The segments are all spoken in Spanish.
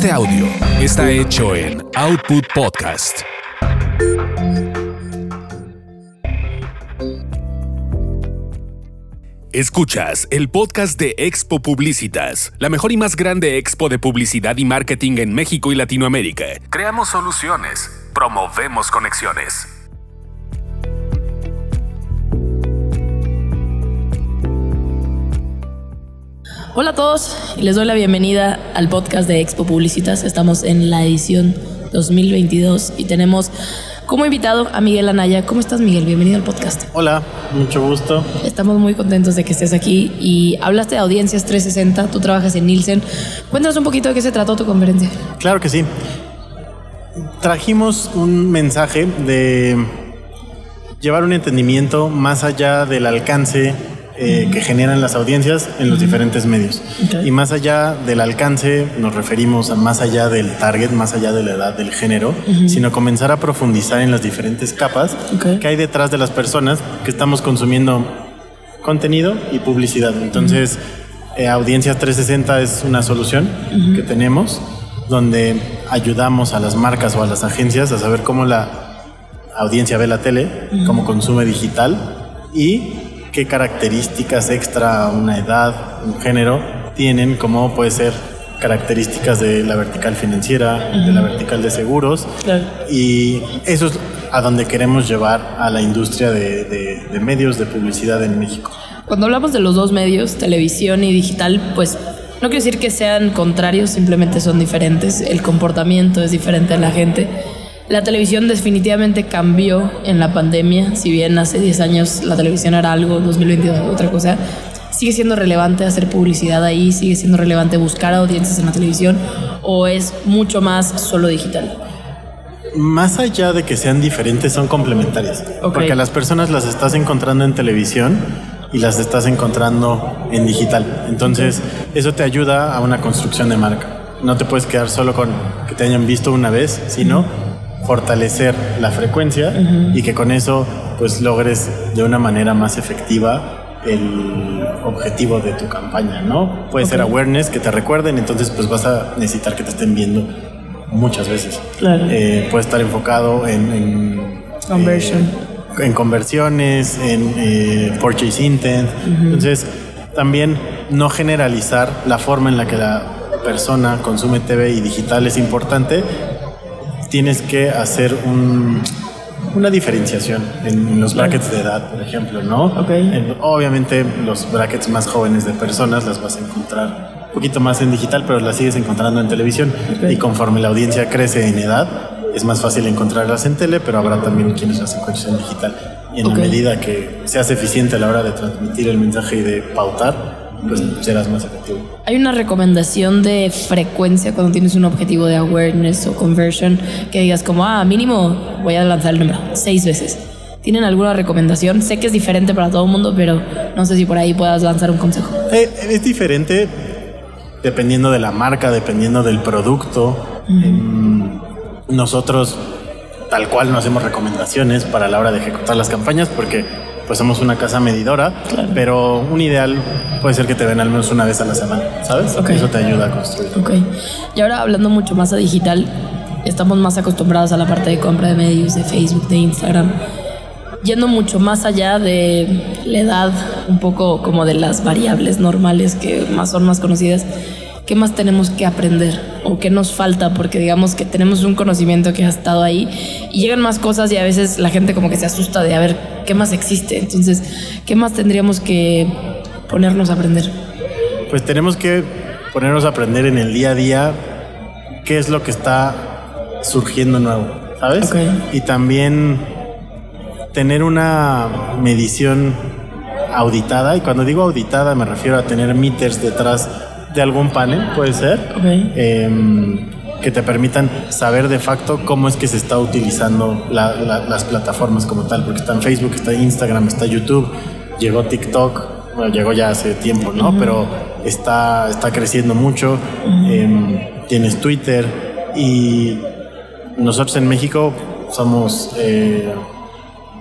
Este audio está hecho en Output Podcast. Escuchas el podcast de Expo Publicitas, la mejor y más grande expo de publicidad y marketing en México y Latinoamérica. Creamos soluciones, promovemos conexiones. Hola a todos y les doy la bienvenida al podcast de Expo Publicitas. Estamos en la edición 2022 y tenemos como invitado a Miguel Anaya. ¿Cómo estás, Miguel? Bienvenido al podcast. Hola, mucho gusto. Estamos muy contentos de que estés aquí y hablaste de Audiencias 360, tú trabajas en Nielsen. Cuéntanos un poquito de qué se trató tu conferencia. Claro que sí. Trajimos un mensaje de llevar un entendimiento más allá del alcance eh, que generan las audiencias en los diferentes medios. Ok. Y más allá del alcance, nos referimos a más allá del target, más allá de la edad, del género, sino comenzar a profundizar en las diferentes capas Ok. que hay detrás de las personas que estamos consumiendo contenido y publicidad. Entonces, eh, Audiencias 360 es una solución que tenemos donde ayudamos a las marcas o a las agencias a saber cómo la audiencia ve la tele, cómo consume digital y qué características extra una edad, un género tienen, como puede ser características de la vertical financiera, de la vertical de seguros. Claro. Y eso es a donde queremos llevar a la industria de, de- de medios de publicidad en México. Cuando hablamos de los dos medios, televisión y digital, pues no quiero decir que sean contrarios, simplemente son diferentes. El comportamiento es diferente de la gente. La televisión definitivamente cambió en la pandemia, si bien hace 10 años la televisión era algo, 2022 otra cosa. ¿Sigue siendo relevante hacer publicidad ahí? ¿Sigue siendo relevante buscar audiencias en la televisión? ¿O es mucho más solo digital? Más allá de que sean diferentes, son complementarias. Porque a las personas las estás encontrando en televisión y las estás encontrando en digital. Entonces, eso te ayuda a una construcción de marca. No te puedes quedar solo con que te hayan visto una vez, sino fortalecer la frecuencia y que con eso pues logres de una manera más efectiva el objetivo de tu campaña, ¿no? Puede ser awareness, que te recuerden, entonces pues vas a necesitar que te estén viendo muchas veces. Claro. Eh, puede estar enfocado en, en, Conversion. eh, en conversiones, en eh, purchase intent. Entonces, también no generalizar la forma en la que la persona consume TV y digital es importante. Tienes que hacer un- una diferenciación en los brackets de edad, por ejemplo, ¿no? Ok. En- obviamente, los brackets más jóvenes de personas las vas a encontrar un poquito más en digital, pero las sigues encontrando en televisión. Ok. Y conforme la audiencia crece en edad, es más fácil encontrarlas en tele, pero habrá también quienes las encuentren en digital. Y en Ok. la medida que seas eficiente a la hora de transmitir el mensaje y de pautar, pues serás más efectivo. ¿Hay una recomendación de frecuencia cuando tienes un objetivo de awareness o conversion que digas como, ah, mínimo voy a lanzar el número seis veces? ¿Tienen alguna recomendación? Sé que es diferente para todo el mundo, pero no sé si por ahí puedas lanzar un consejo. Eh, es diferente dependiendo de la marca, dependiendo del producto. Em, nosotros tal cual no hacemos recomendaciones para la hora de ejecutar las campañas porque pues somos una casa medidora, pero un ideal puede ser que te ven al menos una vez a la semana, ¿sabes? Ok. Eso te ayuda a construir. Ok. Y ahora hablando mucho más a digital, estamos más acostumbrados a la parte de compra de medios, de Facebook, de Instagram. Yendo mucho más allá de la edad, un poco como de las variables normales que más son más conocidas, ¿qué más tenemos que aprender? ¿O qué nos falta? Porque digamos que tenemos un conocimiento que ha estado ahí y llegan más cosas y a veces la gente como que se asusta de a ver qué más existe. Entonces, ¿qué más tendríamos que ponernos a aprender? Pues tenemos que ponernos a aprender en el día a día qué es lo que está surgiendo nuevo, ¿sabes? Ok. Y también tener una medición auditada, y cuando digo auditada me refiero a tener meters detrás de algún panel, puede ser, em, que te permitan saber de facto cómo es que se está utilizando la- la- las plataformas como tal, porque está en Facebook, está en Instagram, está YouTube, llegó TikTok, bueno, llegó ya hace tiempo, ¿no? Pero está, está creciendo mucho, em, tienes Twitter y nosotros en México somos... eh,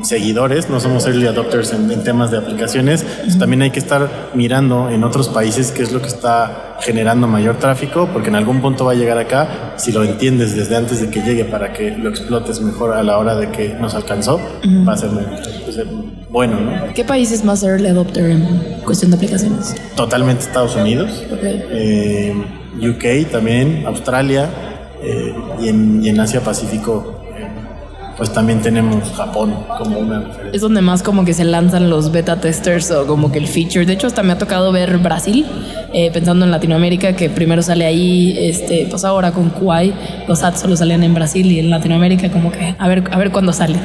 seguidores, no somos early adopters en, temas de aplicaciones. También hay que estar mirando en otros países qué es lo que está generando mayor tráfico, porque en algún punto va a llegar acá. Si lo entiendes desde antes de que llegue para que lo explotes mejor a la hora de que nos alcanzó, va a ser, pues, bueno. ¿no? ¿Qué país es más early adopter en cuestión de aplicaciones? Totalmente Estados Unidos, eh, UK también, Australia eh, y, en, y en Asia Pacífico pues también tenemos Japón como una Es donde más como que se lanzan los beta testers o como que el feature. De hecho, hasta me ha tocado ver Brasil, eh, pensando en Latinoamérica, que primero sale ahí, este, pues ahora con Kuwait, los ads solo salían en Brasil y en Latinoamérica como que a ver, a ver cuándo sale.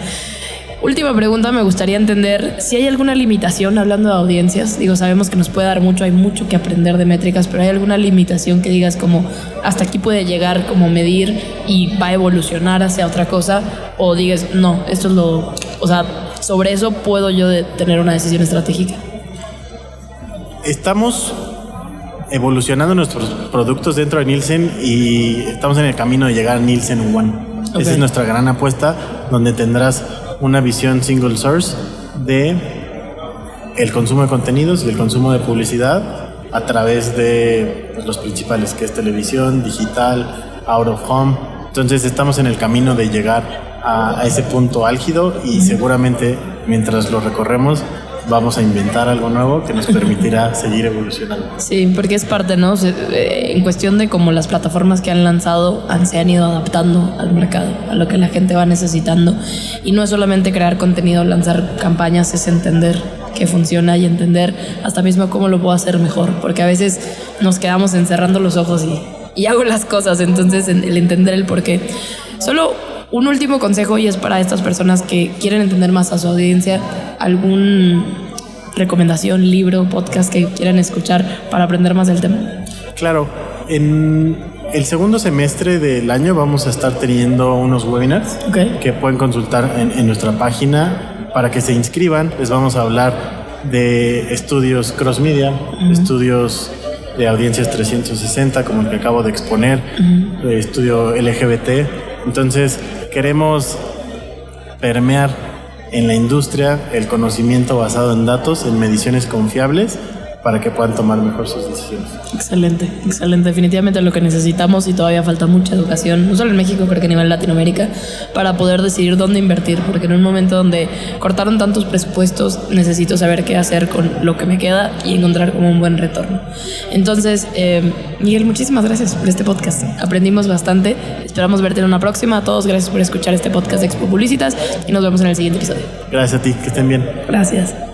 Última pregunta, me gustaría entender si hay alguna limitación hablando de audiencias. Digo, sabemos que nos puede dar mucho, hay mucho que aprender de métricas, pero hay alguna limitación que digas como hasta aquí puede llegar como medir y va a evolucionar hacia otra cosa o digas, no, esto es lo, o sea, sobre eso puedo yo tener una decisión estratégica. Estamos evolucionando nuestros productos dentro de Nielsen y estamos en el camino de llegar a Nielsen One. Esa es nuestra gran apuesta, donde tendrás una visión single source de el consumo de contenidos y el consumo de publicidad a través de pues, los principales, que es televisión, digital, out of home. Entonces estamos en el camino de llegar a, a ese punto álgido y seguramente mientras lo recorremos vamos a inventar algo nuevo que nos permitirá seguir evolucionando. Sí, porque es parte, ¿no? Eh, en cuestión de cómo las plataformas que han lanzado se han ido adaptando al mercado, a lo que la gente va necesitando. Y no es solamente crear contenido, lanzar campañas, es entender qué funciona y entender hasta mismo cómo lo puedo hacer mejor, porque a veces nos quedamos encerrando los ojos y, y hago las cosas, entonces el entender el por qué. Solo un último consejo y es para estas personas que quieren entender más a su audiencia, algún recomendación, libro, podcast que quieran escuchar para aprender más del tema. Claro, en el segundo semestre del año vamos a estar teniendo unos webinars que pueden consultar en, nuestra página para que se inscriban. Les vamos a hablar de estudios cross media, estudios de audiencias 360 como el que acabo de exponer, estudio LGBT. Entonces, queremos permear en la industria el conocimiento basado en datos, en mediciones confiables para que puedan tomar mejor sus decisiones. Excelente, excelente. Definitivamente lo que necesitamos y todavía falta mucha educación, no solo en México, creo que a nivel Latinoamérica, para poder decidir dónde invertir, porque en un momento donde cortaron tantos presupuestos, necesito saber qué hacer con lo que me queda y encontrar como un buen retorno. Entonces, eh, Miguel, muchísimas gracias por este podcast. Aprendimos bastante. Esperamos verte en una próxima. A todos, gracias por escuchar este podcast de Expo Publicitas y nos vemos en el siguiente episodio. Gracias a ti, que estén bien. Gracias.